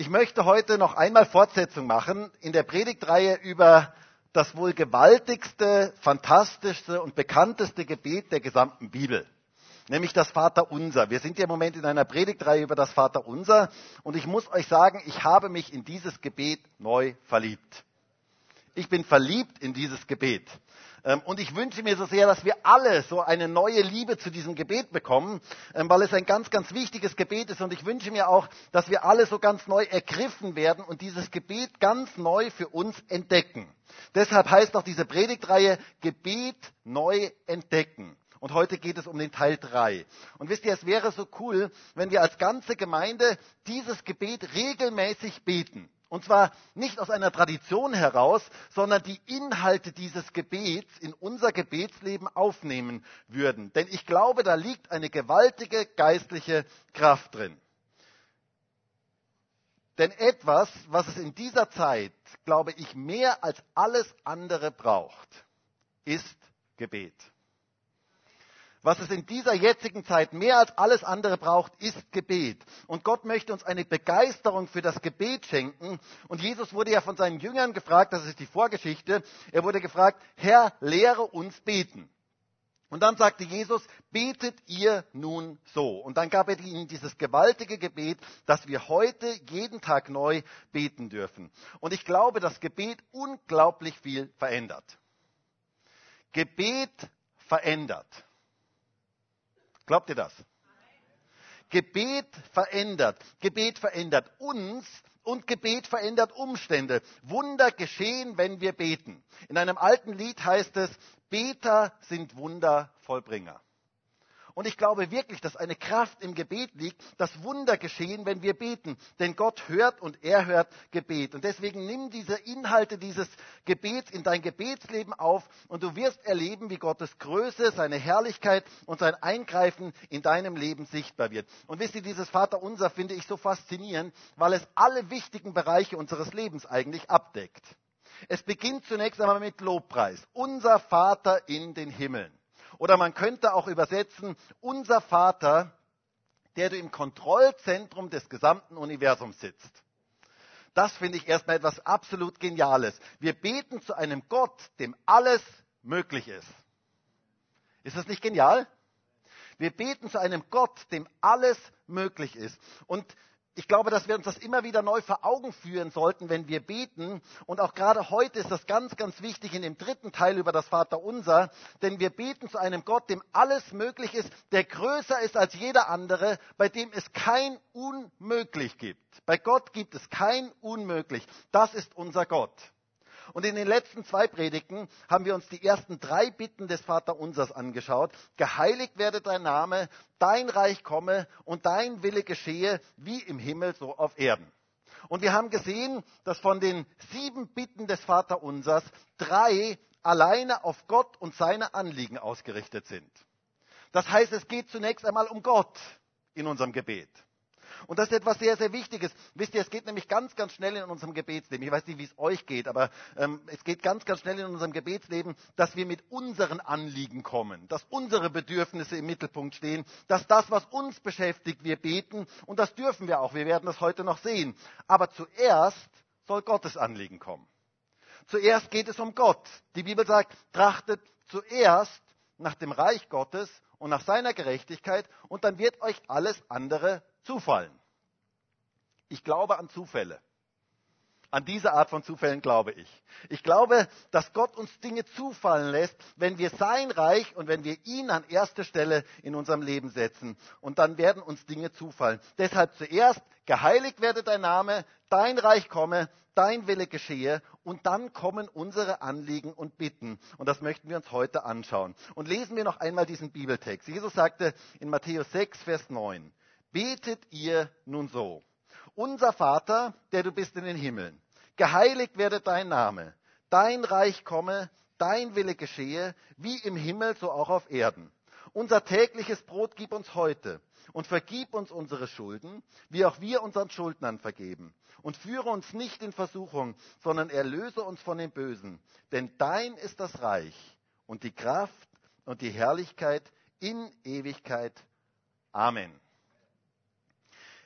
Ich möchte heute noch einmal Fortsetzung machen in der Predigtreihe über das wohl gewaltigste, fantastischste und bekannteste Gebet der gesamten Bibel, nämlich das Vaterunser. Wir sind ja im Moment in einer Predigtreihe über das Vaterunser und ich muss euch sagen, ich habe mich in dieses Gebet neu verliebt. Ich bin verliebt in dieses Gebet. Ähm, und ich wünsche mir so sehr, dass wir alle so eine neue Liebe zu diesem Gebet bekommen, ähm, weil es ein ganz, ganz wichtiges Gebet ist. Und ich wünsche mir auch, dass wir alle so ganz neu ergriffen werden und dieses Gebet ganz neu für uns entdecken. Deshalb heißt auch diese Predigtreihe Gebet neu entdecken. Und heute geht es um den Teil 3. Und wisst ihr, es wäre so cool, wenn wir als ganze Gemeinde dieses Gebet regelmäßig beten. Und zwar nicht aus einer Tradition heraus, sondern die Inhalte dieses Gebets in unser Gebetsleben aufnehmen würden. Denn ich glaube, da liegt eine gewaltige geistliche Kraft drin. Denn etwas, was es in dieser Zeit, glaube ich, mehr als alles andere braucht, ist Gebet. Was es in dieser jetzigen Zeit mehr als alles andere braucht, ist Gebet. Und Gott möchte uns eine Begeisterung für das Gebet schenken. Und Jesus wurde ja von seinen Jüngern gefragt, das ist die Vorgeschichte, er wurde gefragt, Herr, lehre uns beten. Und dann sagte Jesus, betet ihr nun so. Und dann gab er ihnen dieses gewaltige Gebet, das wir heute jeden Tag neu beten dürfen. Und ich glaube, dass Gebet unglaublich viel verändert. Gebet verändert. Glaubt ihr das? Gebet verändert. Gebet verändert uns und Gebet verändert Umstände. Wunder geschehen, wenn wir beten. In einem alten Lied heißt es, Beter sind Wundervollbringer. Und ich glaube wirklich, dass eine Kraft im Gebet liegt, dass Wunder geschehen, wenn wir beten. Denn Gott hört und er hört Gebet. Und deswegen nimm diese Inhalte dieses Gebets in dein Gebetsleben auf und du wirst erleben, wie Gottes Größe, seine Herrlichkeit und sein Eingreifen in deinem Leben sichtbar wird. Und wisst ihr, dieses Vaterunser finde ich so faszinierend, weil es alle wichtigen Bereiche unseres Lebens eigentlich abdeckt. Es beginnt zunächst einmal mit Lobpreis. Unser Vater in den Himmeln. Oder man könnte auch übersetzen, unser Vater, der du im Kontrollzentrum des gesamten Universums sitzt. Das finde ich erstmal etwas absolut Geniales. Wir beten zu einem Gott, dem alles möglich ist. Ist das nicht genial? Wir beten zu einem Gott, dem alles möglich ist. Und ich glaube, dass wir uns das immer wieder neu vor Augen führen sollten, wenn wir beten. Und auch gerade heute ist das ganz, ganz wichtig in dem dritten Teil über das Vaterunser. Denn wir beten zu einem Gott, dem alles möglich ist, der größer ist als jeder andere, bei dem es kein Unmöglich gibt. Bei Gott gibt es kein Unmöglich. Das ist unser Gott. Und in den letzten zwei Predigten haben wir uns die ersten drei Bitten des Vaterunsers angeschaut. Geheiligt werde dein Name, dein Reich komme und dein Wille geschehe, wie im Himmel so auf Erden. Und wir haben gesehen, dass von den sieben Bitten des Vaterunsers drei alleine auf Gott und seine Anliegen ausgerichtet sind. Das heißt, es geht zunächst einmal um Gott in unserem Gebet. Und das ist etwas sehr, sehr Wichtiges. Wisst ihr, es geht nämlich ganz, ganz schnell in unserem Gebetsleben. Ich weiß nicht, wie es euch geht, aber ähm, es geht ganz, ganz schnell in unserem Gebetsleben, dass wir mit unseren Anliegen kommen, dass unsere Bedürfnisse im Mittelpunkt stehen, dass das, was uns beschäftigt, wir beten. Und das dürfen wir auch. Wir werden das heute noch sehen. Aber zuerst soll Gottes Anliegen kommen. Zuerst geht es um Gott. Die Bibel sagt, trachtet zuerst nach dem Reich Gottes und nach seiner Gerechtigkeit und dann wird euch alles andere zufallen. Ich glaube an Zufälle. An diese Art von Zufällen glaube ich. Ich glaube, dass Gott uns Dinge zufallen lässt, wenn wir sein Reich und wenn wir ihn an erste Stelle in unserem Leben setzen. Und dann werden uns Dinge zufallen. Deshalb zuerst, geheiligt werde dein Name, dein Reich komme, dein Wille geschehe und dann kommen unsere Anliegen und Bitten. Und das möchten wir uns heute anschauen. Und lesen wir noch einmal diesen Bibeltext. Jesus sagte in Matthäus 6, Vers 9, betet ihr nun so. Unser Vater, der du bist in den Himmeln, geheiligt werde dein Name, dein Reich komme, dein Wille geschehe, wie im Himmel, so auch auf Erden. Unser tägliches Brot gib uns heute und vergib uns unsere Schulden, wie auch wir unseren Schuldnern vergeben. Und führe uns nicht in Versuchung, sondern erlöse uns von dem Bösen. Denn dein ist das Reich und die Kraft und die Herrlichkeit in Ewigkeit. Amen.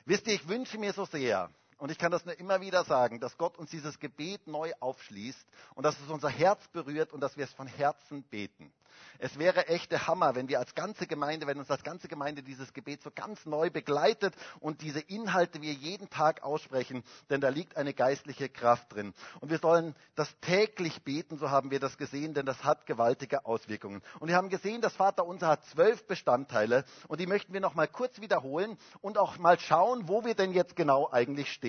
Wisst ihr, ich wünsche mir so sehr, und ich kann das nur immer wieder sagen, dass Gott uns dieses Gebet neu aufschließt und dass es unser Herz berührt und dass wir es von Herzen beten. Es wäre echt der Hammer, wenn wir als ganze Gemeinde, wenn uns als ganze Gemeinde dieses Gebet so ganz neu begleitet und diese Inhalte wir jeden Tag aussprechen, denn da liegt eine geistliche Kraft drin. Und wir sollen das täglich beten, so haben wir das gesehen, denn das hat gewaltige Auswirkungen. Und wir haben gesehen, das Vater unser hat zwölf Bestandteile und die möchten wir noch mal kurz wiederholen und auch mal schauen, wo wir denn jetzt genau eigentlich stehen.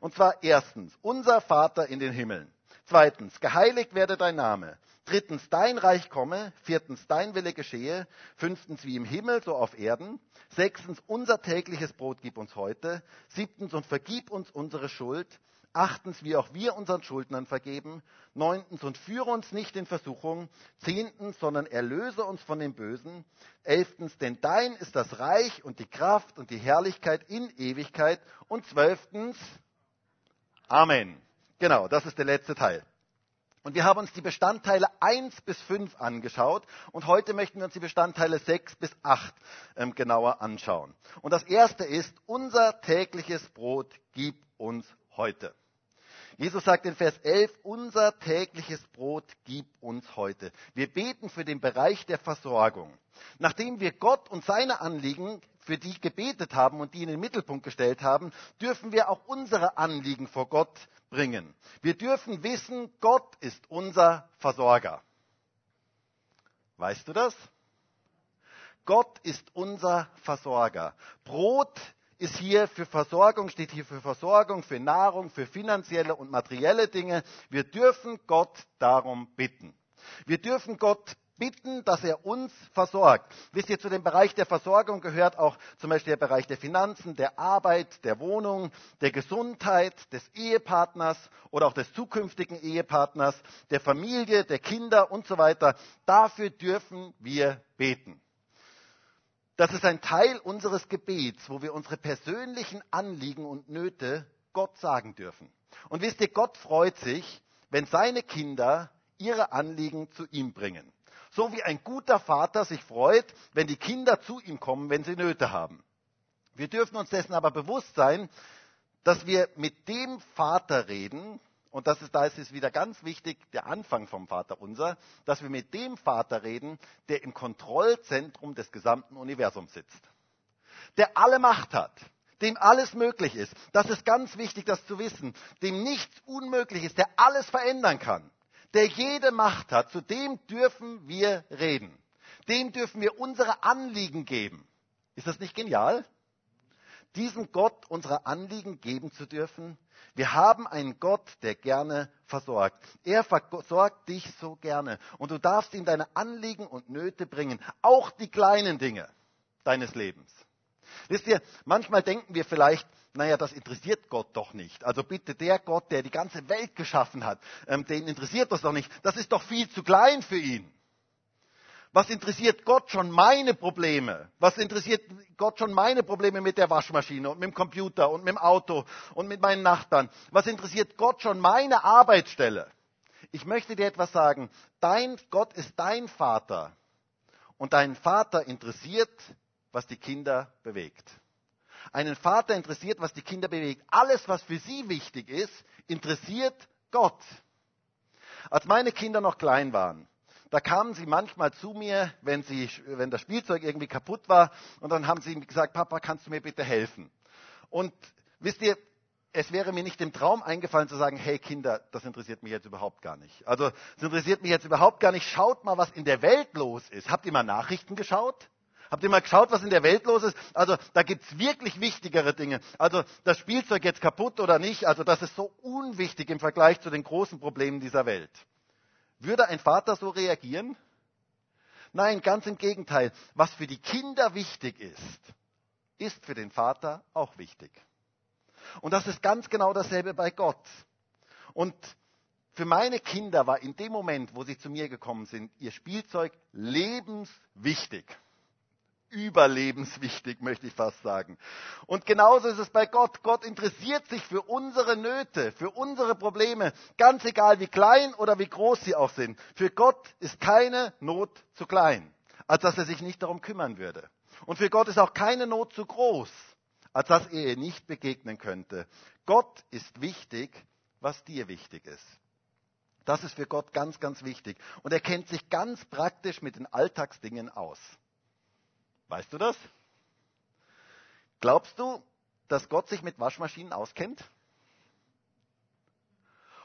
Und zwar erstens, unser Vater in den Himmeln. Zweitens, geheiligt werde dein Name. Drittens, dein Reich komme. Viertens, dein Wille geschehe. Fünftens, wie im Himmel, so auf Erden. Sechstens, unser tägliches Brot gib uns heute. Siebtens, und vergib uns unsere Schuld. Achtens, wie auch wir unseren Schuldnern vergeben. Neuntens, und führe uns nicht in Versuchung. Zehntens, sondern erlöse uns von dem Bösen. Elftens, denn dein ist das Reich und die Kraft und die Herrlichkeit in Ewigkeit. Und zwölftens, Amen. Genau, das ist der letzte Teil. Und wir haben uns die Bestandteile 1 bis 5 angeschaut und heute möchten wir uns die Bestandteile 6 bis 8 ähm, genauer anschauen. Und das erste ist, unser tägliches Brot gib uns heute. Jesus sagt in Vers 11, unser tägliches Brot gib uns heute. Wir beten für den Bereich der Versorgung. Nachdem wir Gott und seine Anliegen für die gebetet haben und die in den Mittelpunkt gestellt haben, dürfen wir auch unsere Anliegen vor Gott bringen. Wir dürfen wissen, Gott ist unser Versorger. Weißt du das? Gott ist unser Versorger. Brot ist hier für Versorgung, steht hier für Versorgung, für Nahrung, für finanzielle und materielle Dinge. Wir dürfen Gott darum bitten. Wir dürfen Gott bitten, dass er uns versorgt. Wisst ihr, zu dem Bereich der Versorgung gehört auch zum Beispiel der Bereich der Finanzen, der Arbeit, der Wohnung, der Gesundheit, des Ehepartners oder auch des zukünftigen Ehepartners, der Familie, der Kinder und so weiter. Dafür dürfen wir beten. Das ist ein Teil unseres Gebets, wo wir unsere persönlichen Anliegen und Nöte Gott sagen dürfen. Und wisst ihr, Gott freut sich, wenn seine Kinder ihre Anliegen zu ihm bringen. So wie ein guter Vater sich freut, wenn die Kinder zu ihm kommen, wenn sie Nöte haben. Wir dürfen uns dessen aber bewusst sein, dass wir mit dem Vater reden, und das ist, da ist es wieder ganz wichtig, der Anfang vom Vater unser, dass wir mit dem Vater reden, der im Kontrollzentrum des gesamten Universums sitzt. Der alle Macht hat, dem alles möglich ist. Das ist ganz wichtig, das zu wissen. Dem nichts unmöglich ist, der alles verändern kann der jede Macht hat, zu dem dürfen wir reden. Dem dürfen wir unsere Anliegen geben. Ist das nicht genial? Diesem Gott unsere Anliegen geben zu dürfen. Wir haben einen Gott, der gerne versorgt. Er versorgt dich so gerne. Und du darfst ihm deine Anliegen und Nöte bringen. Auch die kleinen Dinge deines Lebens. Wisst ihr, manchmal denken wir vielleicht, naja, das interessiert Gott doch nicht. Also bitte der Gott, der die ganze Welt geschaffen hat, ähm, den interessiert das doch nicht. Das ist doch viel zu klein für ihn. Was interessiert Gott schon meine Probleme? Was interessiert Gott schon meine Probleme mit der Waschmaschine und mit dem Computer und mit dem Auto und mit meinen Nachbarn? Was interessiert Gott schon meine Arbeitsstelle? Ich möchte dir etwas sagen. Dein Gott ist dein Vater. Und dein Vater interessiert, was die Kinder bewegt. Einen Vater interessiert, was die Kinder bewegt. Alles, was für sie wichtig ist, interessiert Gott. Als meine Kinder noch klein waren, da kamen sie manchmal zu mir, wenn, sie, wenn das Spielzeug irgendwie kaputt war, und dann haben sie gesagt, Papa, kannst du mir bitte helfen? Und wisst ihr, es wäre mir nicht im Traum eingefallen zu sagen, hey Kinder, das interessiert mich jetzt überhaupt gar nicht. Also, es interessiert mich jetzt überhaupt gar nicht. Schaut mal, was in der Welt los ist. Habt ihr mal Nachrichten geschaut? Habt ihr mal geschaut, was in der Welt los ist? Also da gibt's wirklich wichtigere Dinge. Also das Spielzeug jetzt kaputt oder nicht, also das ist so unwichtig im Vergleich zu den großen Problemen dieser Welt. Würde ein Vater so reagieren? Nein, ganz im Gegenteil. Was für die Kinder wichtig ist, ist für den Vater auch wichtig. Und das ist ganz genau dasselbe bei Gott. Und für meine Kinder war in dem Moment, wo sie zu mir gekommen sind, ihr Spielzeug lebenswichtig überlebenswichtig, möchte ich fast sagen. Und genauso ist es bei Gott. Gott interessiert sich für unsere Nöte, für unsere Probleme, ganz egal wie klein oder wie groß sie auch sind. Für Gott ist keine Not zu klein, als dass er sich nicht darum kümmern würde. Und für Gott ist auch keine Not zu groß, als dass er ihr nicht begegnen könnte. Gott ist wichtig, was dir wichtig ist. Das ist für Gott ganz, ganz wichtig. Und er kennt sich ganz praktisch mit den Alltagsdingen aus. Weißt du das? Glaubst du, dass Gott sich mit Waschmaschinen auskennt?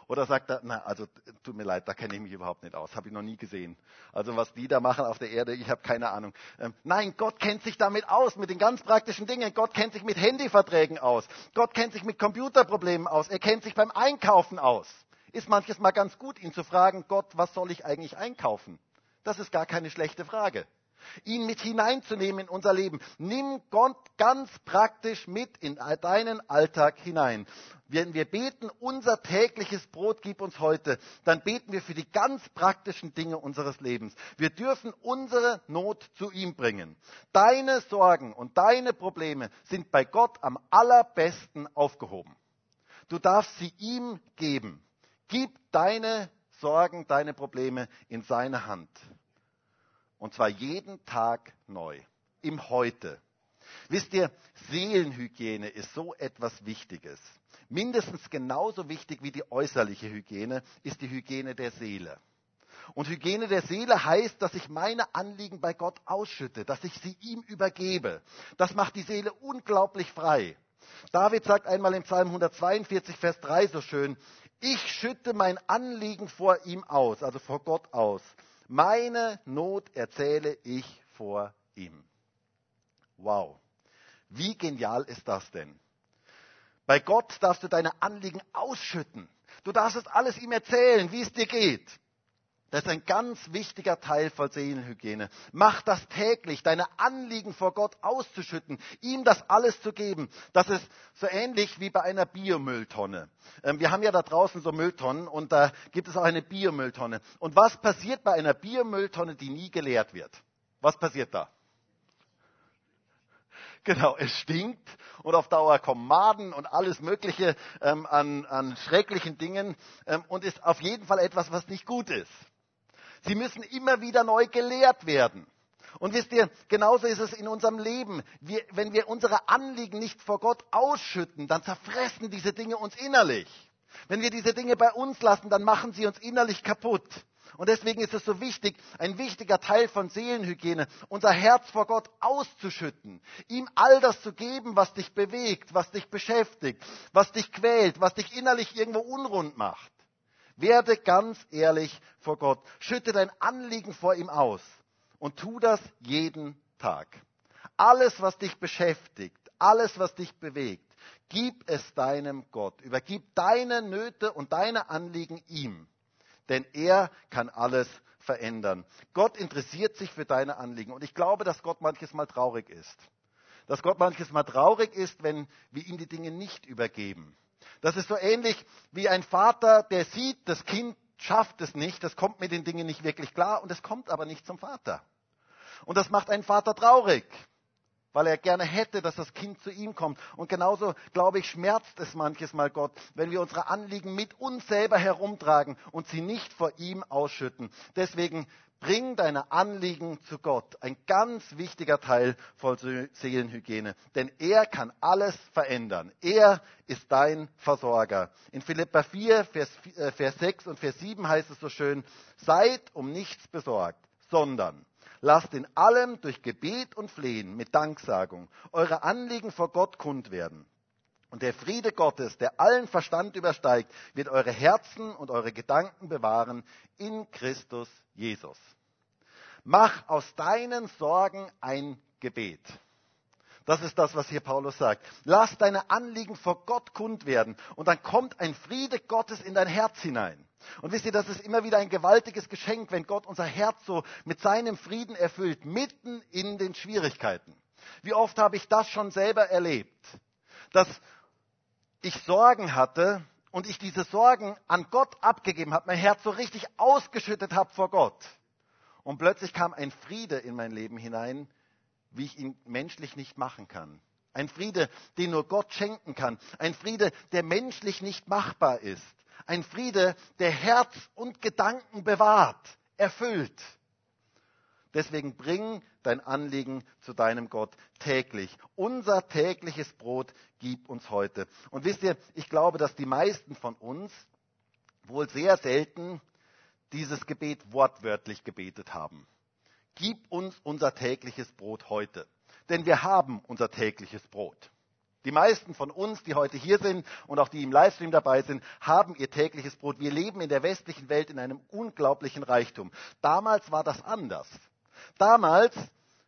Oder sagt er, na, also tut mir leid, da kenne ich mich überhaupt nicht aus, habe ich noch nie gesehen. Also was die da machen auf der Erde, ich habe keine Ahnung. Ähm, nein, Gott kennt sich damit aus, mit den ganz praktischen Dingen. Gott kennt sich mit Handyverträgen aus. Gott kennt sich mit Computerproblemen aus. Er kennt sich beim Einkaufen aus. Ist manches mal ganz gut, ihn zu fragen, Gott, was soll ich eigentlich einkaufen? Das ist gar keine schlechte Frage ihn mit hineinzunehmen in unser Leben. Nimm Gott ganz praktisch mit in deinen Alltag hinein. Wenn wir beten, unser tägliches Brot gib uns heute, dann beten wir für die ganz praktischen Dinge unseres Lebens. Wir dürfen unsere Not zu ihm bringen. Deine Sorgen und deine Probleme sind bei Gott am allerbesten aufgehoben. Du darfst sie ihm geben. Gib deine Sorgen, deine Probleme in seine Hand. Und zwar jeden Tag neu, im Heute. Wisst ihr, Seelenhygiene ist so etwas Wichtiges. Mindestens genauso wichtig wie die äußerliche Hygiene ist die Hygiene der Seele. Und Hygiene der Seele heißt, dass ich meine Anliegen bei Gott ausschütte, dass ich sie ihm übergebe. Das macht die Seele unglaublich frei. David sagt einmal im Psalm 142, Vers 3 so schön, ich schütte mein Anliegen vor ihm aus, also vor Gott aus. Meine Not erzähle ich vor ihm. Wow. Wie genial ist das denn? Bei Gott darfst du deine Anliegen ausschütten. Du darfst es alles ihm erzählen, wie es dir geht. Das ist ein ganz wichtiger Teil von Seelenhygiene. Mach das täglich, deine Anliegen vor Gott auszuschütten, ihm das alles zu geben. Das ist so ähnlich wie bei einer Biomülltonne. Ähm, wir haben ja da draußen so Mülltonnen und da gibt es auch eine Biomülltonne. Und was passiert bei einer Biomülltonne, die nie geleert wird? Was passiert da? Genau, es stinkt und auf Dauer kommen Maden und alles Mögliche ähm, an, an schrecklichen Dingen ähm, und ist auf jeden Fall etwas, was nicht gut ist. Sie müssen immer wieder neu gelehrt werden. Und wisst ihr, genauso ist es in unserem Leben. Wir, wenn wir unsere Anliegen nicht vor Gott ausschütten, dann zerfressen diese Dinge uns innerlich. Wenn wir diese Dinge bei uns lassen, dann machen sie uns innerlich kaputt. Und deswegen ist es so wichtig, ein wichtiger Teil von Seelenhygiene, unser Herz vor Gott auszuschütten, ihm all das zu geben, was dich bewegt, was dich beschäftigt, was dich quält, was dich innerlich irgendwo unrund macht. Werde ganz ehrlich vor Gott. Schütte dein Anliegen vor ihm aus und tu das jeden Tag. Alles, was dich beschäftigt, alles, was dich bewegt, gib es deinem Gott. Übergib deine Nöte und deine Anliegen ihm. Denn er kann alles verändern. Gott interessiert sich für deine Anliegen. Und ich glaube, dass Gott manches Mal traurig ist. Dass Gott manches Mal traurig ist, wenn wir ihm die Dinge nicht übergeben. Das ist so ähnlich wie ein Vater, der sieht, das Kind schafft es nicht, das kommt mit den Dingen nicht wirklich klar und es kommt aber nicht zum Vater. Und das macht einen Vater traurig, weil er gerne hätte, dass das Kind zu ihm kommt. Und genauso, glaube ich, schmerzt es manches Mal Gott, wenn wir unsere Anliegen mit uns selber herumtragen und sie nicht vor ihm ausschütten. Deswegen Bring deine Anliegen zu Gott. Ein ganz wichtiger Teil von Seelenhygiene. Denn er kann alles verändern. Er ist dein Versorger. In Philippa 4, Vers, äh, Vers 6 und Vers 7 heißt es so schön, seid um nichts besorgt, sondern lasst in allem durch Gebet und Flehen mit Danksagung eure Anliegen vor Gott kund werden. Und der Friede Gottes, der allen Verstand übersteigt, wird eure Herzen und eure Gedanken bewahren in Christus Jesus. Mach aus deinen Sorgen ein Gebet. Das ist das, was hier Paulus sagt. Lass deine Anliegen vor Gott kund werden und dann kommt ein Friede Gottes in dein Herz hinein. Und wisst ihr, das ist immer wieder ein gewaltiges Geschenk, wenn Gott unser Herz so mit seinem Frieden erfüllt, mitten in den Schwierigkeiten. Wie oft habe ich das schon selber erlebt, dass ich Sorgen hatte und ich diese Sorgen an Gott abgegeben habe, mein Herz so richtig ausgeschüttet habe vor Gott. Und plötzlich kam ein Friede in mein Leben hinein, wie ich ihn menschlich nicht machen kann. Ein Friede, den nur Gott schenken kann. Ein Friede, der menschlich nicht machbar ist. Ein Friede, der Herz und Gedanken bewahrt, erfüllt. Deswegen bring dein Anliegen zu deinem Gott täglich. Unser tägliches Brot gib uns heute. Und wisst ihr, ich glaube, dass die meisten von uns wohl sehr selten dieses Gebet wortwörtlich gebetet haben. Gib uns unser tägliches Brot heute. Denn wir haben unser tägliches Brot. Die meisten von uns, die heute hier sind und auch die im Livestream dabei sind, haben ihr tägliches Brot. Wir leben in der westlichen Welt in einem unglaublichen Reichtum. Damals war das anders. Damals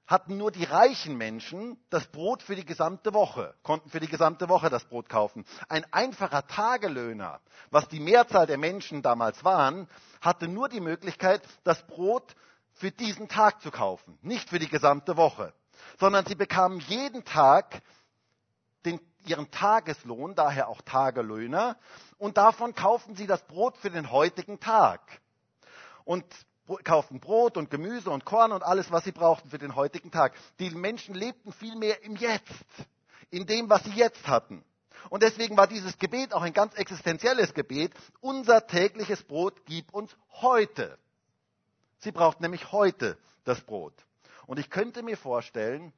hatten nur die reichen Menschen das Brot für die gesamte Woche, konnten für die gesamte Woche das Brot kaufen. Ein einfacher Tagelöhner, was die Mehrzahl der Menschen damals waren, hatte nur die Möglichkeit, das Brot für diesen Tag zu kaufen, nicht für die gesamte Woche, sondern sie bekamen jeden Tag den, ihren Tageslohn, daher auch Tagelöhner, und davon kaufen sie das Brot für den heutigen Tag. Und kauften Brot und Gemüse und Korn und alles, was sie brauchten für den heutigen Tag. Die Menschen lebten vielmehr im Jetzt, in dem, was sie jetzt hatten. Und deswegen war dieses Gebet auch ein ganz existenzielles Gebet. Unser tägliches Brot gib uns heute. Sie braucht nämlich heute das Brot. Und ich könnte mir vorstellen,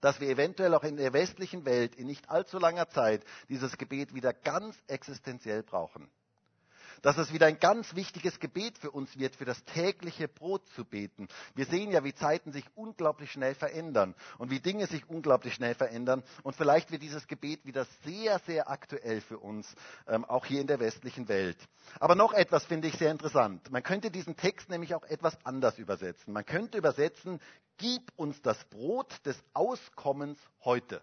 dass wir eventuell auch in der westlichen Welt in nicht allzu langer Zeit dieses Gebet wieder ganz existenziell brauchen dass es wieder ein ganz wichtiges Gebet für uns wird, für das tägliche Brot zu beten. Wir sehen ja, wie Zeiten sich unglaublich schnell verändern und wie Dinge sich unglaublich schnell verändern. Und vielleicht wird dieses Gebet wieder sehr, sehr aktuell für uns, ähm, auch hier in der westlichen Welt. Aber noch etwas finde ich sehr interessant. Man könnte diesen Text nämlich auch etwas anders übersetzen. Man könnte übersetzen, gib uns das Brot des Auskommens heute.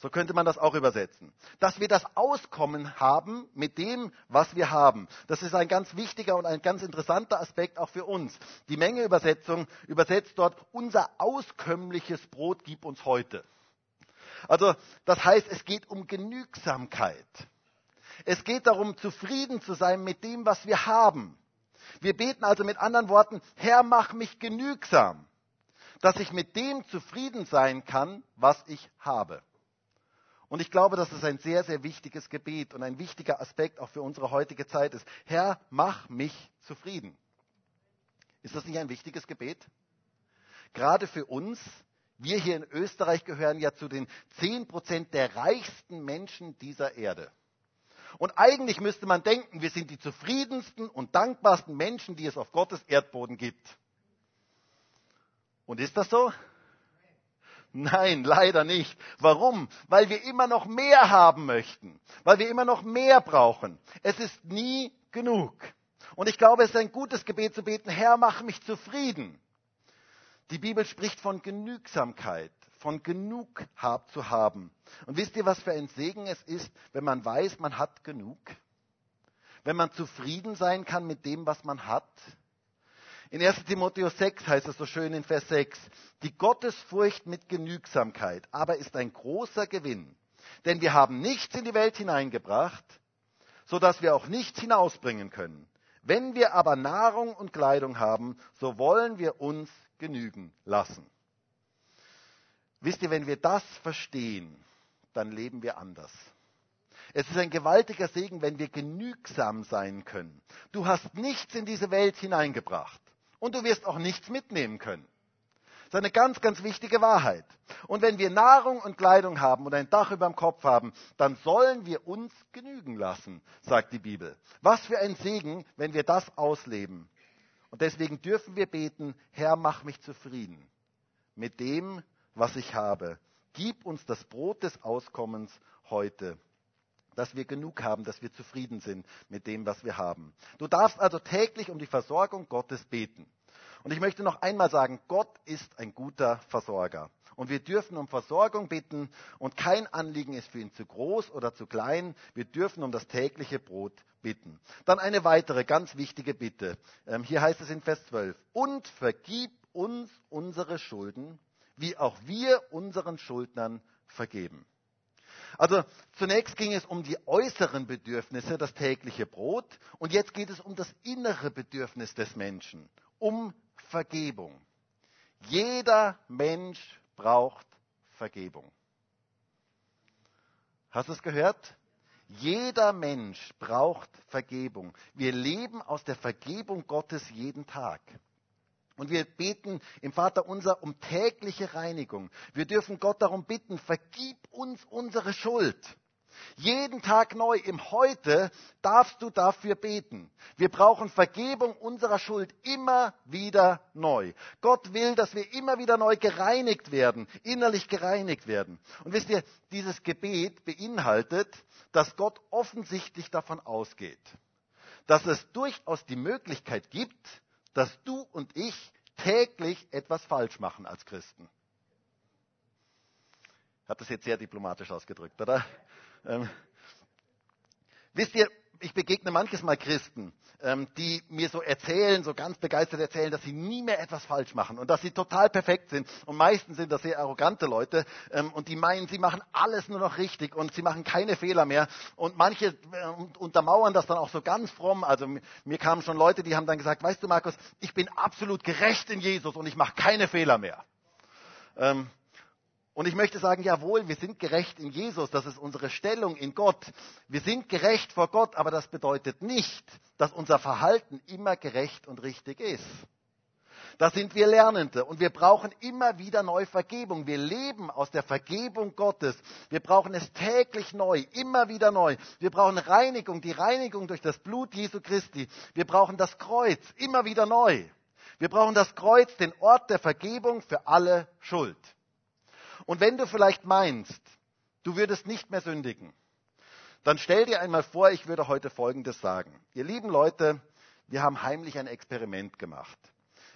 So könnte man das auch übersetzen. Dass wir das Auskommen haben mit dem, was wir haben. Das ist ein ganz wichtiger und ein ganz interessanter Aspekt auch für uns. Die Mengeübersetzung übersetzt dort, unser auskömmliches Brot gib uns heute. Also, das heißt, es geht um Genügsamkeit. Es geht darum, zufrieden zu sein mit dem, was wir haben. Wir beten also mit anderen Worten, Herr, mach mich genügsam, dass ich mit dem zufrieden sein kann, was ich habe. Und ich glaube, dass es ein sehr, sehr wichtiges Gebet und ein wichtiger Aspekt auch für unsere heutige Zeit ist. Herr, mach mich zufrieden. Ist das nicht ein wichtiges Gebet? Gerade für uns, wir hier in Österreich gehören ja zu den 10 Prozent der reichsten Menschen dieser Erde. Und eigentlich müsste man denken, wir sind die zufriedensten und dankbarsten Menschen, die es auf Gottes Erdboden gibt. Und ist das so? Nein, leider nicht. Warum? Weil wir immer noch mehr haben möchten, weil wir immer noch mehr brauchen. Es ist nie genug. Und ich glaube, es ist ein gutes Gebet zu beten, Herr, mach mich zufrieden. Die Bibel spricht von Genügsamkeit, von genug zu haben. Und wisst ihr, was für ein Segen es ist, wenn man weiß, man hat genug? Wenn man zufrieden sein kann mit dem, was man hat? In 1 Timotheus 6 heißt es so schön in Vers 6, die Gottesfurcht mit Genügsamkeit aber ist ein großer Gewinn. Denn wir haben nichts in die Welt hineingebracht, so dass wir auch nichts hinausbringen können. Wenn wir aber Nahrung und Kleidung haben, so wollen wir uns genügen lassen. Wisst ihr, wenn wir das verstehen, dann leben wir anders. Es ist ein gewaltiger Segen, wenn wir genügsam sein können. Du hast nichts in diese Welt hineingebracht und du wirst auch nichts mitnehmen können. Das ist eine ganz, ganz wichtige Wahrheit. Und wenn wir Nahrung und Kleidung haben und ein Dach über dem Kopf haben, dann sollen wir uns genügen lassen, sagt die Bibel. Was für ein Segen, wenn wir das ausleben. Und deswegen dürfen wir beten, Herr, mach mich zufrieden mit dem, was ich habe. Gib uns das Brot des Auskommens heute dass wir genug haben, dass wir zufrieden sind mit dem, was wir haben. Du darfst also täglich um die Versorgung Gottes beten. Und ich möchte noch einmal sagen, Gott ist ein guter Versorger. Und wir dürfen um Versorgung bitten und kein Anliegen ist für ihn zu groß oder zu klein. Wir dürfen um das tägliche Brot bitten. Dann eine weitere ganz wichtige Bitte. Ähm, hier heißt es in Vers 12. Und vergib uns unsere Schulden, wie auch wir unseren Schuldnern vergeben. Also zunächst ging es um die äußeren Bedürfnisse, das tägliche Brot, und jetzt geht es um das innere Bedürfnis des Menschen, um Vergebung. Jeder Mensch braucht Vergebung. Hast du es gehört? Jeder Mensch braucht Vergebung. Wir leben aus der Vergebung Gottes jeden Tag. Und wir beten im Vater unser um tägliche Reinigung. Wir dürfen Gott darum bitten, vergib uns unsere Schuld. Jeden Tag neu, im Heute darfst du dafür beten. Wir brauchen Vergebung unserer Schuld immer wieder neu. Gott will, dass wir immer wieder neu gereinigt werden, innerlich gereinigt werden. Und wisst ihr, dieses Gebet beinhaltet, dass Gott offensichtlich davon ausgeht, dass es durchaus die Möglichkeit gibt, dass du und ich täglich etwas falsch machen als Christen. Habe das jetzt sehr diplomatisch ausgedrückt, oder? Ähm, wisst ihr, ich begegne manches Mal Christen, ähm, die mir so erzählen, so ganz begeistert erzählen, dass sie nie mehr etwas falsch machen und dass sie total perfekt sind. Und meistens sind das sehr arrogante Leute ähm, und die meinen, sie machen alles nur noch richtig und sie machen keine Fehler mehr. Und manche äh, untermauern das dann auch so ganz fromm. Also mir kamen schon Leute, die haben dann gesagt, weißt du Markus, ich bin absolut gerecht in Jesus und ich mache keine Fehler mehr. Ähm, und ich möchte sagen, jawohl, wir sind gerecht in Jesus, das ist unsere Stellung in Gott. Wir sind gerecht vor Gott, aber das bedeutet nicht, dass unser Verhalten immer gerecht und richtig ist. Da sind wir Lernende und wir brauchen immer wieder neu Vergebung. Wir leben aus der Vergebung Gottes. Wir brauchen es täglich neu, immer wieder neu. Wir brauchen Reinigung, die Reinigung durch das Blut Jesu Christi. Wir brauchen das Kreuz, immer wieder neu. Wir brauchen das Kreuz, den Ort der Vergebung für alle Schuld. Und wenn du vielleicht meinst, du würdest nicht mehr sündigen, dann stell dir einmal vor, ich würde heute Folgendes sagen. Ihr lieben Leute, wir haben heimlich ein Experiment gemacht.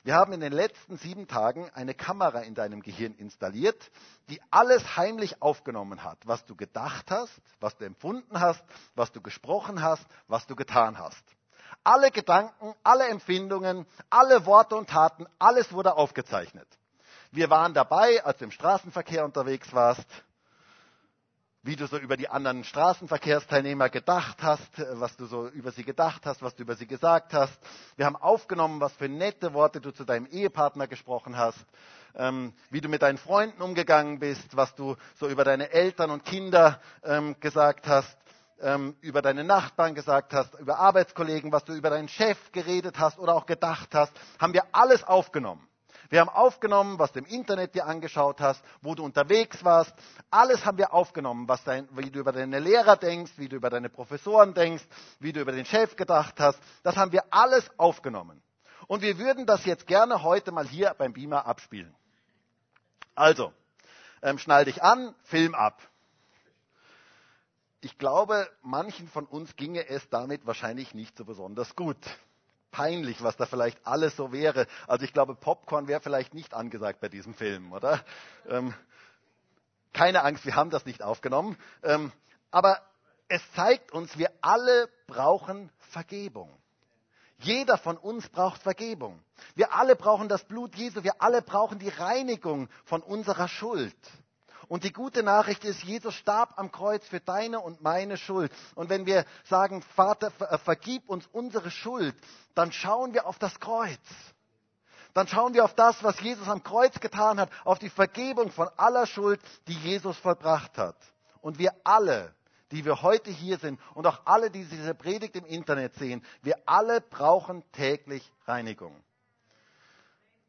Wir haben in den letzten sieben Tagen eine Kamera in deinem Gehirn installiert, die alles heimlich aufgenommen hat, was du gedacht hast, was du empfunden hast, was du gesprochen hast, was du getan hast. Alle Gedanken, alle Empfindungen, alle Worte und Taten, alles wurde aufgezeichnet. Wir waren dabei, als du im Straßenverkehr unterwegs warst, wie du so über die anderen Straßenverkehrsteilnehmer gedacht hast, was du so über sie gedacht hast, was du über sie gesagt hast. Wir haben aufgenommen, was für nette Worte du zu deinem Ehepartner gesprochen hast, ähm, wie du mit deinen Freunden umgegangen bist, was du so über deine Eltern und Kinder ähm, gesagt hast, ähm, über deine Nachbarn gesagt hast, über Arbeitskollegen, was du über deinen Chef geredet hast oder auch gedacht hast, haben wir alles aufgenommen. Wir haben aufgenommen, was du im Internet dir angeschaut hast, wo du unterwegs warst. Alles haben wir aufgenommen, was dein, wie du über deine Lehrer denkst, wie du über deine Professoren denkst, wie du über den Chef gedacht hast. Das haben wir alles aufgenommen. Und wir würden das jetzt gerne heute mal hier beim Beamer abspielen. Also, ähm, schnall dich an, Film ab. Ich glaube, manchen von uns ginge es damit wahrscheinlich nicht so besonders gut peinlich, was da vielleicht alles so wäre. Also ich glaube, Popcorn wäre vielleicht nicht angesagt bei diesem Film, oder? Ähm, keine Angst, wir haben das nicht aufgenommen. Ähm, aber es zeigt uns, wir alle brauchen Vergebung. Jeder von uns braucht Vergebung. Wir alle brauchen das Blut Jesu. Wir alle brauchen die Reinigung von unserer Schuld. Und die gute Nachricht ist, Jesus starb am Kreuz für deine und meine Schuld. Und wenn wir sagen, Vater, äh, vergib uns unsere Schuld, dann schauen wir auf das Kreuz. Dann schauen wir auf das, was Jesus am Kreuz getan hat, auf die Vergebung von aller Schuld, die Jesus vollbracht hat. Und wir alle, die wir heute hier sind und auch alle, die diese Predigt im Internet sehen, wir alle brauchen täglich Reinigung.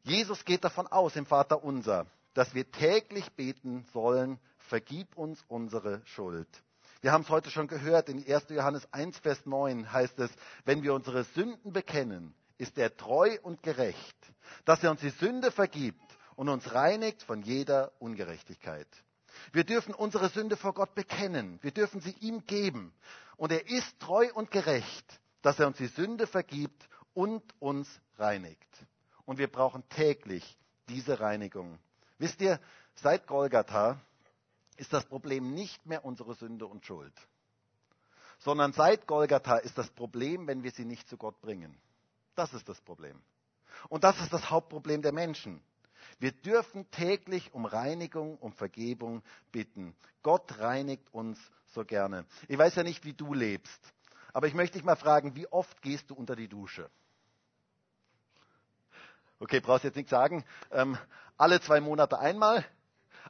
Jesus geht davon aus im Vater unser, dass wir täglich beten sollen, vergib uns unsere Schuld. Wir haben es heute schon gehört, in 1. Johannes 1, Vers 9 heißt es, wenn wir unsere Sünden bekennen, ist er treu und gerecht, dass er uns die Sünde vergibt und uns reinigt von jeder Ungerechtigkeit. Wir dürfen unsere Sünde vor Gott bekennen, wir dürfen sie ihm geben. Und er ist treu und gerecht, dass er uns die Sünde vergibt und uns reinigt. Und wir brauchen täglich diese Reinigung. Wisst ihr, seit Golgatha ist das Problem nicht mehr unsere Sünde und Schuld, sondern seit Golgatha ist das Problem, wenn wir sie nicht zu Gott bringen. Das ist das Problem. Und das ist das Hauptproblem der Menschen. Wir dürfen täglich um Reinigung, um Vergebung bitten. Gott reinigt uns so gerne. Ich weiß ja nicht, wie du lebst, aber ich möchte dich mal fragen, wie oft gehst du unter die Dusche? Okay, brauchst jetzt nichts sagen. Ähm, alle zwei Monate einmal,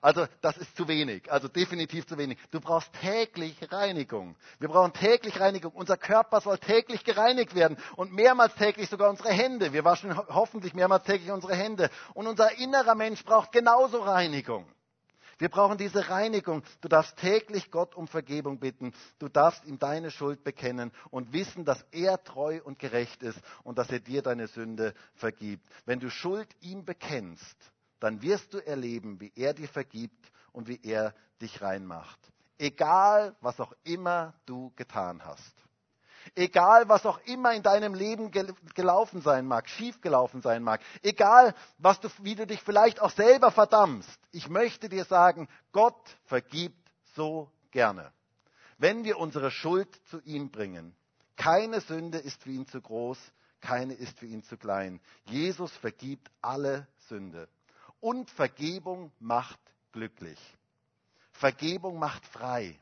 Also das ist zu wenig, also definitiv zu wenig. Du brauchst täglich Reinigung. Wir brauchen täglich Reinigung. Unser Körper soll täglich gereinigt werden und mehrmals täglich sogar unsere Hände. Wir waschen hoffentlich mehrmals täglich unsere Hände. Und unser innerer Mensch braucht genauso Reinigung. Wir brauchen diese Reinigung. Du darfst täglich Gott um Vergebung bitten. Du darfst ihm deine Schuld bekennen und wissen, dass er treu und gerecht ist und dass er dir deine Sünde vergibt. Wenn du Schuld ihm bekennst, dann wirst du erleben, wie er dir vergibt und wie er dich reinmacht. Egal, was auch immer du getan hast. Egal, was auch immer in deinem Leben gelaufen sein mag, schiefgelaufen sein mag. Egal, was du, wie du dich vielleicht auch selber verdammst. Ich möchte dir sagen, Gott vergibt so gerne. Wenn wir unsere Schuld zu ihm bringen. Keine Sünde ist für ihn zu groß, keine ist für ihn zu klein. Jesus vergibt alle Sünde. Und Vergebung macht glücklich. Vergebung macht frei.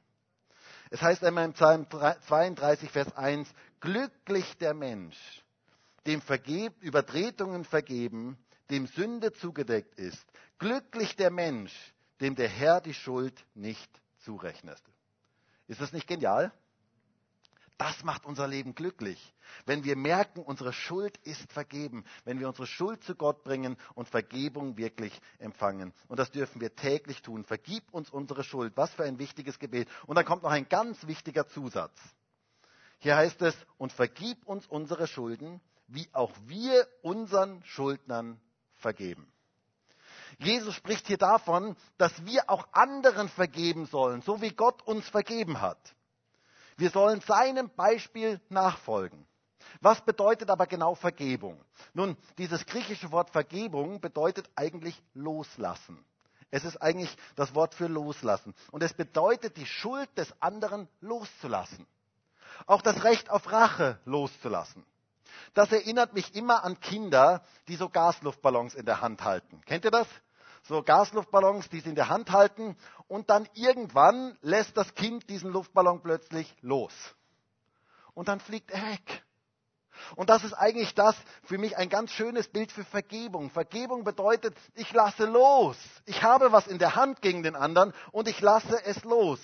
Es heißt einmal im Psalm 32, Vers 1, glücklich der Mensch, dem Vergeb Übertretungen vergeben, dem Sünde zugedeckt ist. Glücklich der Mensch, dem der Herr die Schuld nicht zurechnet. Ist das nicht genial? Das macht unser Leben glücklich. Wenn wir merken, unsere Schuld ist vergeben, wenn wir unsere Schuld zu Gott bringen und Vergebung wirklich empfangen. Und das dürfen wir täglich tun. Vergib uns unsere Schuld. Was für ein wichtiges Gebet. Und dann kommt noch ein ganz wichtiger Zusatz. Hier heißt es, und vergib uns unsere Schulden, wie auch wir unseren Schuldnern vergeben. Jesus spricht hier davon, dass wir auch anderen vergeben sollen, so wie Gott uns vergeben hat. Wir sollen seinem Beispiel nachfolgen. Was bedeutet aber genau Vergebung? Nun, dieses griechische Wort Vergebung bedeutet eigentlich loslassen. Es ist eigentlich das Wort für loslassen. Und es bedeutet, die Schuld des anderen loszulassen. Auch das Recht auf Rache loszulassen. Das erinnert mich immer an Kinder, die so Gasluftballons in der Hand halten. Kennt ihr das? So Gasluftballons, die sie in der Hand halten und dann irgendwann lässt das Kind diesen Luftballon plötzlich los. Und dann fliegt er weg. Und das ist eigentlich das für mich ein ganz schönes Bild für Vergebung. Vergebung bedeutet, ich lasse los. Ich habe was in der Hand gegen den anderen und ich lasse es los.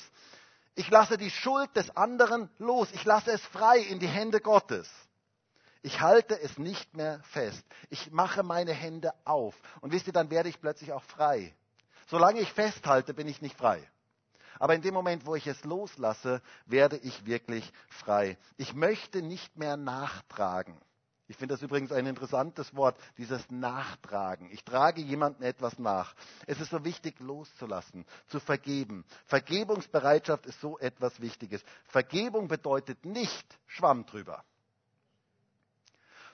Ich lasse die Schuld des anderen los. Ich lasse es frei in die Hände Gottes. Ich halte es nicht mehr fest. Ich mache meine Hände auf. Und wisst ihr, dann werde ich plötzlich auch frei. Solange ich festhalte, bin ich nicht frei. Aber in dem Moment, wo ich es loslasse, werde ich wirklich frei. Ich möchte nicht mehr nachtragen. Ich finde das übrigens ein interessantes Wort, dieses Nachtragen. Ich trage jemandem etwas nach. Es ist so wichtig, loszulassen, zu vergeben. Vergebungsbereitschaft ist so etwas Wichtiges. Vergebung bedeutet nicht Schwamm drüber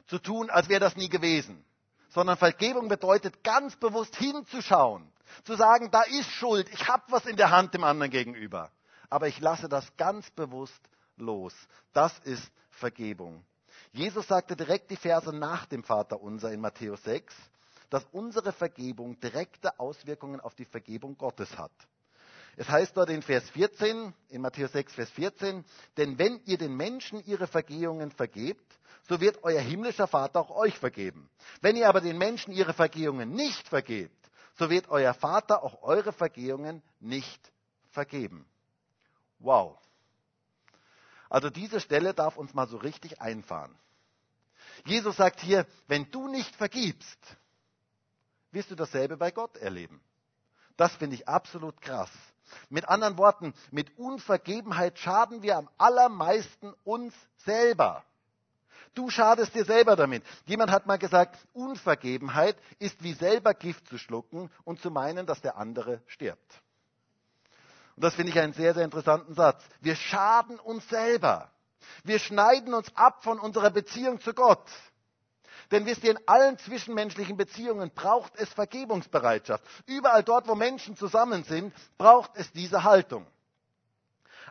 zu tun, als wäre das nie gewesen. Sondern Vergebung bedeutet ganz bewusst hinzuschauen, zu sagen, da ist Schuld, ich habe was in der Hand dem anderen gegenüber. Aber ich lasse das ganz bewusst los. Das ist Vergebung. Jesus sagte direkt die Verse nach dem Vater unser in Matthäus 6, dass unsere Vergebung direkte Auswirkungen auf die Vergebung Gottes hat. Es heißt dort in Vers 14, in Matthäus 6, Vers 14, denn wenn ihr den Menschen ihre Vergehungen vergebt, so wird euer himmlischer Vater auch euch vergeben. Wenn ihr aber den Menschen ihre Vergehungen nicht vergebt, so wird euer Vater auch eure Vergehungen nicht vergeben. Wow. Also diese Stelle darf uns mal so richtig einfahren. Jesus sagt hier, wenn du nicht vergibst, wirst du dasselbe bei Gott erleben. Das finde ich absolut krass. Mit anderen Worten, mit Unvergebenheit schaden wir am allermeisten uns selber. Du schadest dir selber damit. Jemand hat mal gesagt, Unvergebenheit ist wie selber Gift zu schlucken und zu meinen, dass der andere stirbt. Und das finde ich einen sehr, sehr interessanten Satz. Wir schaden uns selber. Wir schneiden uns ab von unserer Beziehung zu Gott. Denn wisst ihr, in allen zwischenmenschlichen Beziehungen braucht es Vergebungsbereitschaft. Überall dort, wo Menschen zusammen sind, braucht es diese Haltung.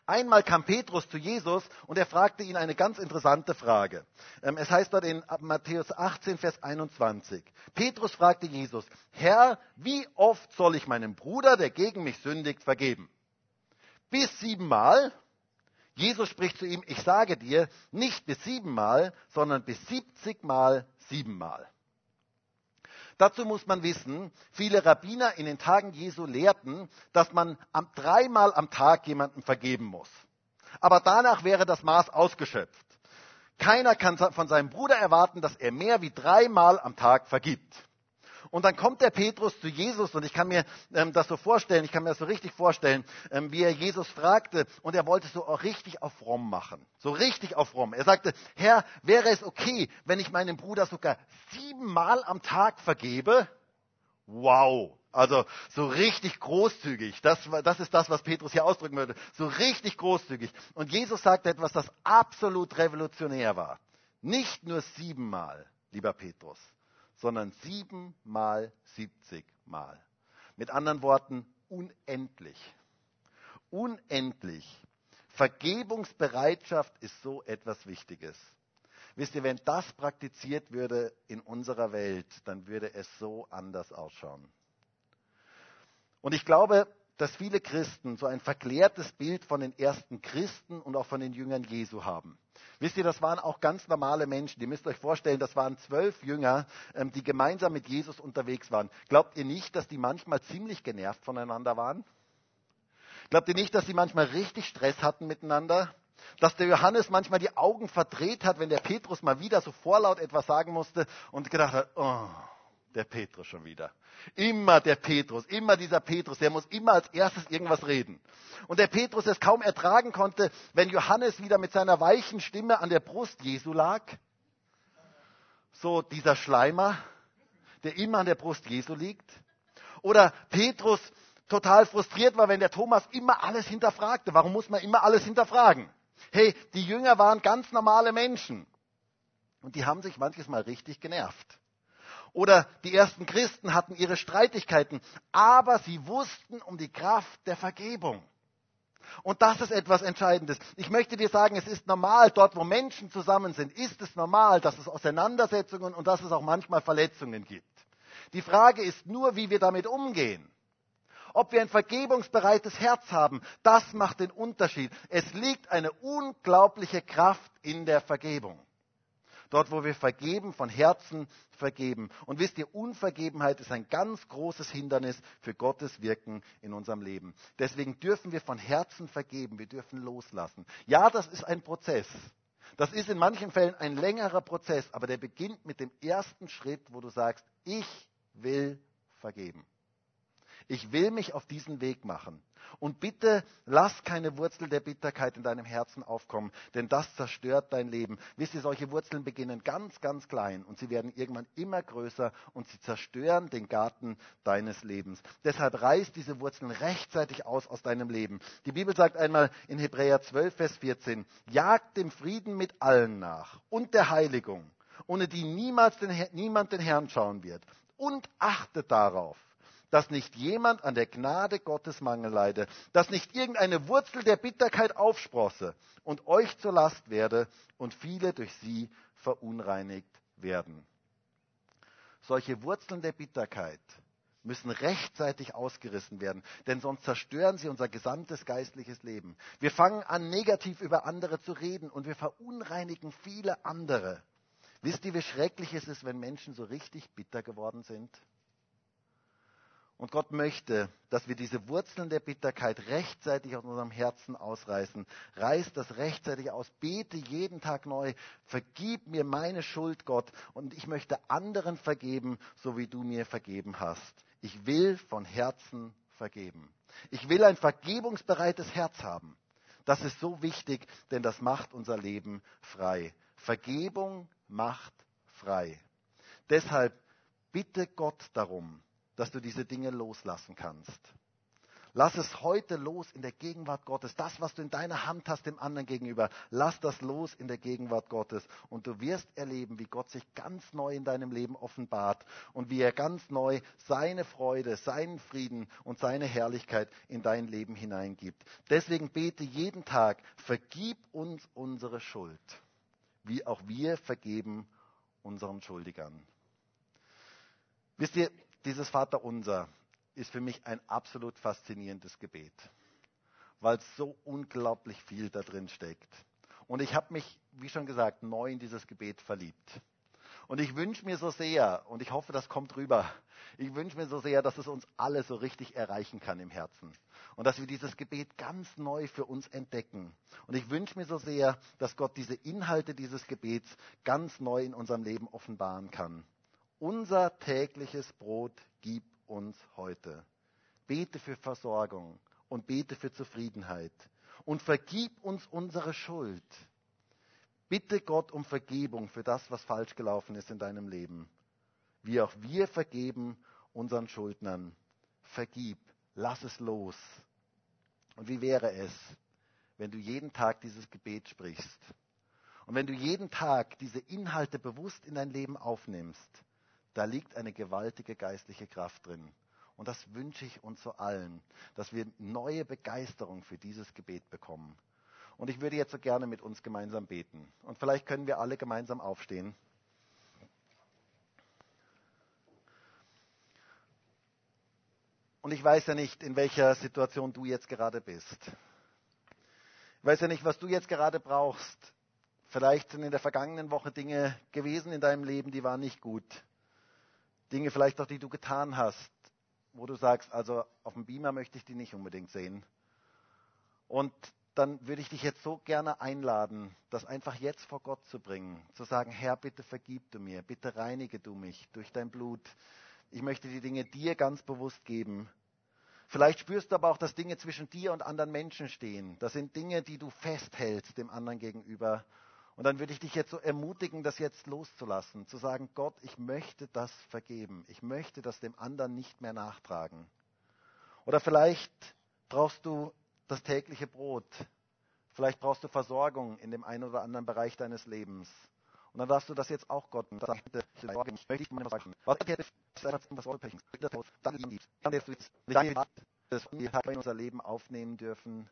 Einmal kam Petrus zu Jesus und er fragte ihn eine ganz interessante Frage. Ähm, es heißt dort in Matthäus 18, Vers 21. Petrus fragte Jesus, Herr, wie oft soll ich meinem Bruder, der gegen mich sündigt, vergeben? Bis siebenmal? Jesus spricht zu ihm, ich sage dir, nicht bis siebenmal, sondern bis siebzigmal siebenmal. Dazu muss man wissen, viele Rabbiner in den Tagen Jesu lehrten, dass man dreimal am Tag jemandem vergeben muss. Aber danach wäre das Maß ausgeschöpft. Keiner kann von seinem Bruder erwarten, dass er mehr wie dreimal am Tag vergibt. Und dann kommt der Petrus zu Jesus und ich kann mir ähm, das so vorstellen, ich kann mir das so richtig vorstellen, ähm, wie er Jesus fragte und er wollte so auch richtig auf Rom machen. So richtig auf Rom. Er sagte, Herr, wäre es okay, wenn ich meinem Bruder sogar siebenmal am Tag vergebe? Wow. Also so richtig großzügig. Das, das ist das, was Petrus hier ausdrücken würde. So richtig großzügig. Und Jesus sagte etwas, das absolut revolutionär war. Nicht nur siebenmal, lieber Petrus, sondern siebenmal siebzigmal. Mit anderen Worten, unendlich. Unendlich. Vergebungsbereitschaft ist so etwas Wichtiges. Wisst ihr, wenn das praktiziert würde in unserer Welt, dann würde es so anders ausschauen. Und ich glaube, dass viele Christen so ein verklärtes Bild von den ersten Christen und auch von den Jüngern Jesu haben. Wisst ihr, das waren auch ganz normale Menschen. Ihr müsst euch vorstellen, das waren zwölf Jünger, ähm, die gemeinsam mit Jesus unterwegs waren. Glaubt ihr nicht, dass die manchmal ziemlich genervt voneinander waren? Glaubt ihr nicht, dass sie manchmal richtig Stress hatten miteinander? Dass der Johannes manchmal die Augen verdreht hat, wenn der Petrus mal wieder so vorlaut etwas sagen musste und gedacht hat, oh, der Petrus schon wieder. Immer der Petrus, immer dieser Petrus, der muss immer als erstes irgendwas reden. Und der Petrus es kaum ertragen konnte, wenn Johannes wieder mit seiner weichen Stimme an der Brust Jesu lag. So dieser Schleimer, der immer an der Brust Jesu liegt. Oder Petrus total frustriert war, wenn der Thomas immer alles hinterfragte. Warum muss man immer alles hinterfragen? Hey, die Jünger waren ganz normale Menschen. Und die haben sich manches Mal richtig genervt. Oder die ersten Christen hatten ihre Streitigkeiten, aber sie wussten um die Kraft der Vergebung. Und das ist etwas Entscheidendes. Ich möchte dir sagen, es ist normal, dort wo Menschen zusammen sind, ist es normal, dass es Auseinandersetzungen und dass es auch manchmal Verletzungen gibt. Die Frage ist nur, wie wir damit umgehen. Ob wir ein vergebungsbereites Herz haben, das macht den Unterschied. Es liegt eine unglaubliche Kraft in der Vergebung. Dort, wo wir vergeben, von Herzen vergeben. Und wisst ihr, Unvergebenheit ist ein ganz großes Hindernis für Gottes Wirken in unserem Leben. Deswegen dürfen wir von Herzen vergeben. Wir dürfen loslassen. Ja, das ist ein Prozess. Das ist in manchen Fällen ein längerer Prozess, aber der beginnt mit dem ersten Schritt, wo du sagst, ich will vergeben. Ich will mich auf diesen Weg machen. Und bitte lass keine Wurzel der Bitterkeit in deinem Herzen aufkommen, denn das zerstört dein Leben. Wisst ihr, solche Wurzeln beginnen ganz, ganz klein und sie werden irgendwann immer größer und sie zerstören den Garten deines Lebens. Deshalb reiß diese Wurzeln rechtzeitig aus aus deinem Leben. Die Bibel sagt einmal in Hebräer 12, Vers 14, jagt dem Frieden mit allen nach und der Heiligung, ohne die niemals den, niemand den Herrn schauen wird. Und achtet darauf, dass nicht jemand an der Gnade Gottes Mangel leide, dass nicht irgendeine Wurzel der Bitterkeit aufsprosse und euch zur Last werde und viele durch sie verunreinigt werden. Solche Wurzeln der Bitterkeit müssen rechtzeitig ausgerissen werden, denn sonst zerstören sie unser gesamtes geistliches Leben. Wir fangen an, negativ über andere zu reden und wir verunreinigen viele andere. Wisst ihr, wie schrecklich es ist, wenn Menschen so richtig bitter geworden sind? Und Gott möchte, dass wir diese Wurzeln der Bitterkeit rechtzeitig aus unserem Herzen ausreißen. Reiß das rechtzeitig aus. Bete jeden Tag neu. Vergib mir meine Schuld, Gott. Und ich möchte anderen vergeben, so wie du mir vergeben hast. Ich will von Herzen vergeben. Ich will ein vergebungsbereites Herz haben. Das ist so wichtig, denn das macht unser Leben frei. Vergebung macht frei. Deshalb bitte Gott darum, dass du diese Dinge loslassen kannst. Lass es heute los in der Gegenwart Gottes. Das, was du in deiner Hand hast dem anderen gegenüber, lass das los in der Gegenwart Gottes. Und du wirst erleben, wie Gott sich ganz neu in deinem Leben offenbart und wie er ganz neu seine Freude, seinen Frieden und seine Herrlichkeit in dein Leben hineingibt. Deswegen bete jeden Tag, vergib uns unsere Schuld, wie auch wir vergeben unseren Schuldigern. Wisst ihr, dieses Vaterunser ist für mich ein absolut faszinierendes Gebet, weil so unglaublich viel da drin steckt. Und ich habe mich, wie schon gesagt, neu in dieses Gebet verliebt. Und ich wünsche mir so sehr, und ich hoffe, das kommt rüber, ich wünsche mir so sehr, dass es uns alle so richtig erreichen kann im Herzen. Und dass wir dieses Gebet ganz neu für uns entdecken. Und ich wünsche mir so sehr, dass Gott diese Inhalte dieses Gebets ganz neu in unserem Leben offenbaren kann. Unser tägliches Brot gib uns heute. Bete für Versorgung und bete für Zufriedenheit. Und vergib uns unsere Schuld Bitte Gott um Vergebung für das, was falsch gelaufen ist in deinem Leben. Wie auch wir vergeben unseren Schuldnern. Vergib, lass es los. Und wie wäre es, wenn du jeden Tag dieses Gebet sprichst? Und wenn du jeden Tag diese Inhalte bewusst in dein Leben aufnimmst, da liegt eine gewaltige geistliche Kraft drin. Und das wünsche ich uns so allen, dass wir neue Begeisterung für dieses Gebet bekommen. Und ich würde jetzt so gerne mit uns gemeinsam beten. Und vielleicht können wir alle gemeinsam aufstehen. Und ich weiß ja nicht, in welcher Situation du jetzt gerade bist. Ich weiß ja nicht, was du jetzt gerade brauchst. Vielleicht sind in der vergangenen Woche Dinge gewesen in deinem Leben, die waren nicht gut. Dinge vielleicht auch, die du getan hast, wo du sagst, also auf dem Beamer möchte ich die nicht unbedingt sehen. Und dann würde ich dich jetzt so gerne einladen, das einfach jetzt vor Gott zu bringen, zu sagen, Herr, bitte vergib du mir, bitte reinige du mich durch dein Blut. Ich möchte die Dinge dir ganz bewusst geben. Vielleicht spürst du aber auch, dass Dinge zwischen dir und anderen Menschen stehen. Das sind Dinge, die du festhältst dem anderen gegenüber. Und dann würde ich dich jetzt so ermutigen, das jetzt loszulassen, zu sagen, Gott, ich möchte das vergeben. Ich möchte das dem anderen nicht mehr nachtragen. Oder vielleicht brauchst du das tägliche Brot. Vielleicht brauchst du Versorgung in dem einen oder anderen Bereich deines Lebens. Und dann darfst du das jetzt auch Gott sagen. Ich möchte ich meine sagen. Was hätte das Wort Dann ihm gibt. Dann wirst du jetzt das in unser Leben aufnehmen dürfen.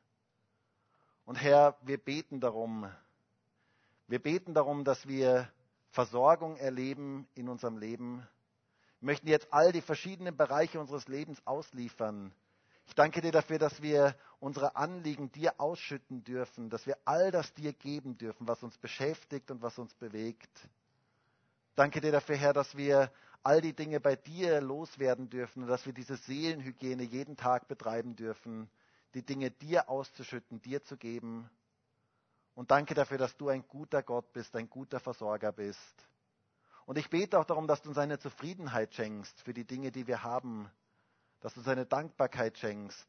Und Herr, wir beten darum. Wir beten darum, dass wir Versorgung erleben in unserem Leben. Wir möchten jetzt all die verschiedenen Bereiche unseres Lebens ausliefern ich danke dir dafür, dass wir unsere Anliegen dir ausschütten dürfen, dass wir all das dir geben dürfen, was uns beschäftigt und was uns bewegt. Danke dir dafür, Herr, dass wir all die Dinge bei dir loswerden dürfen und dass wir diese Seelenhygiene jeden Tag betreiben dürfen, die Dinge dir auszuschütten, dir zu geben. Und danke dafür, dass du ein guter Gott bist, ein guter Versorger bist. Und ich bete auch darum, dass du uns eine Zufriedenheit schenkst für die Dinge, die wir haben, dass du seine Dankbarkeit schenkst.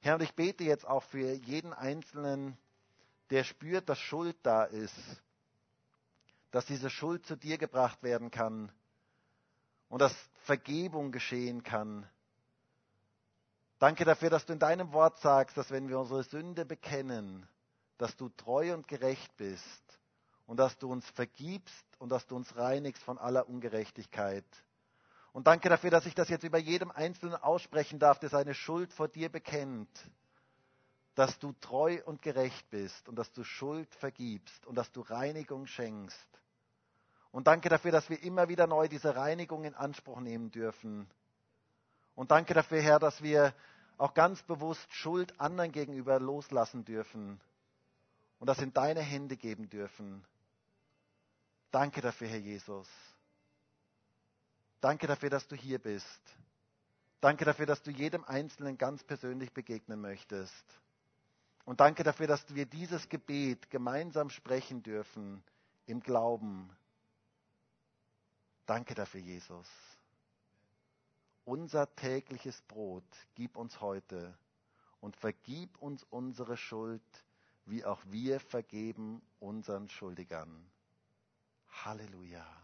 Herr, und ich bete jetzt auch für jeden Einzelnen, der spürt, dass Schuld da ist, dass diese Schuld zu dir gebracht werden kann und dass Vergebung geschehen kann. Danke dafür, dass du in deinem Wort sagst, dass wenn wir unsere Sünde bekennen, dass du treu und gerecht bist und dass du uns vergibst und dass du uns reinigst von aller Ungerechtigkeit. Und danke dafür, dass ich das jetzt über jedem Einzelnen aussprechen darf, der seine Schuld vor dir bekennt. Dass du treu und gerecht bist und dass du Schuld vergibst und dass du Reinigung schenkst. Und danke dafür, dass wir immer wieder neu diese Reinigung in Anspruch nehmen dürfen. Und danke dafür, Herr, dass wir auch ganz bewusst Schuld anderen gegenüber loslassen dürfen und das in deine Hände geben dürfen. Danke dafür, Herr Jesus. Danke dafür, dass du hier bist. Danke dafür, dass du jedem Einzelnen ganz persönlich begegnen möchtest. Und danke dafür, dass wir dieses Gebet gemeinsam sprechen dürfen im Glauben. Danke dafür, Jesus. Unser tägliches Brot gib uns heute und vergib uns unsere Schuld, wie auch wir vergeben unseren Schuldigern. Halleluja.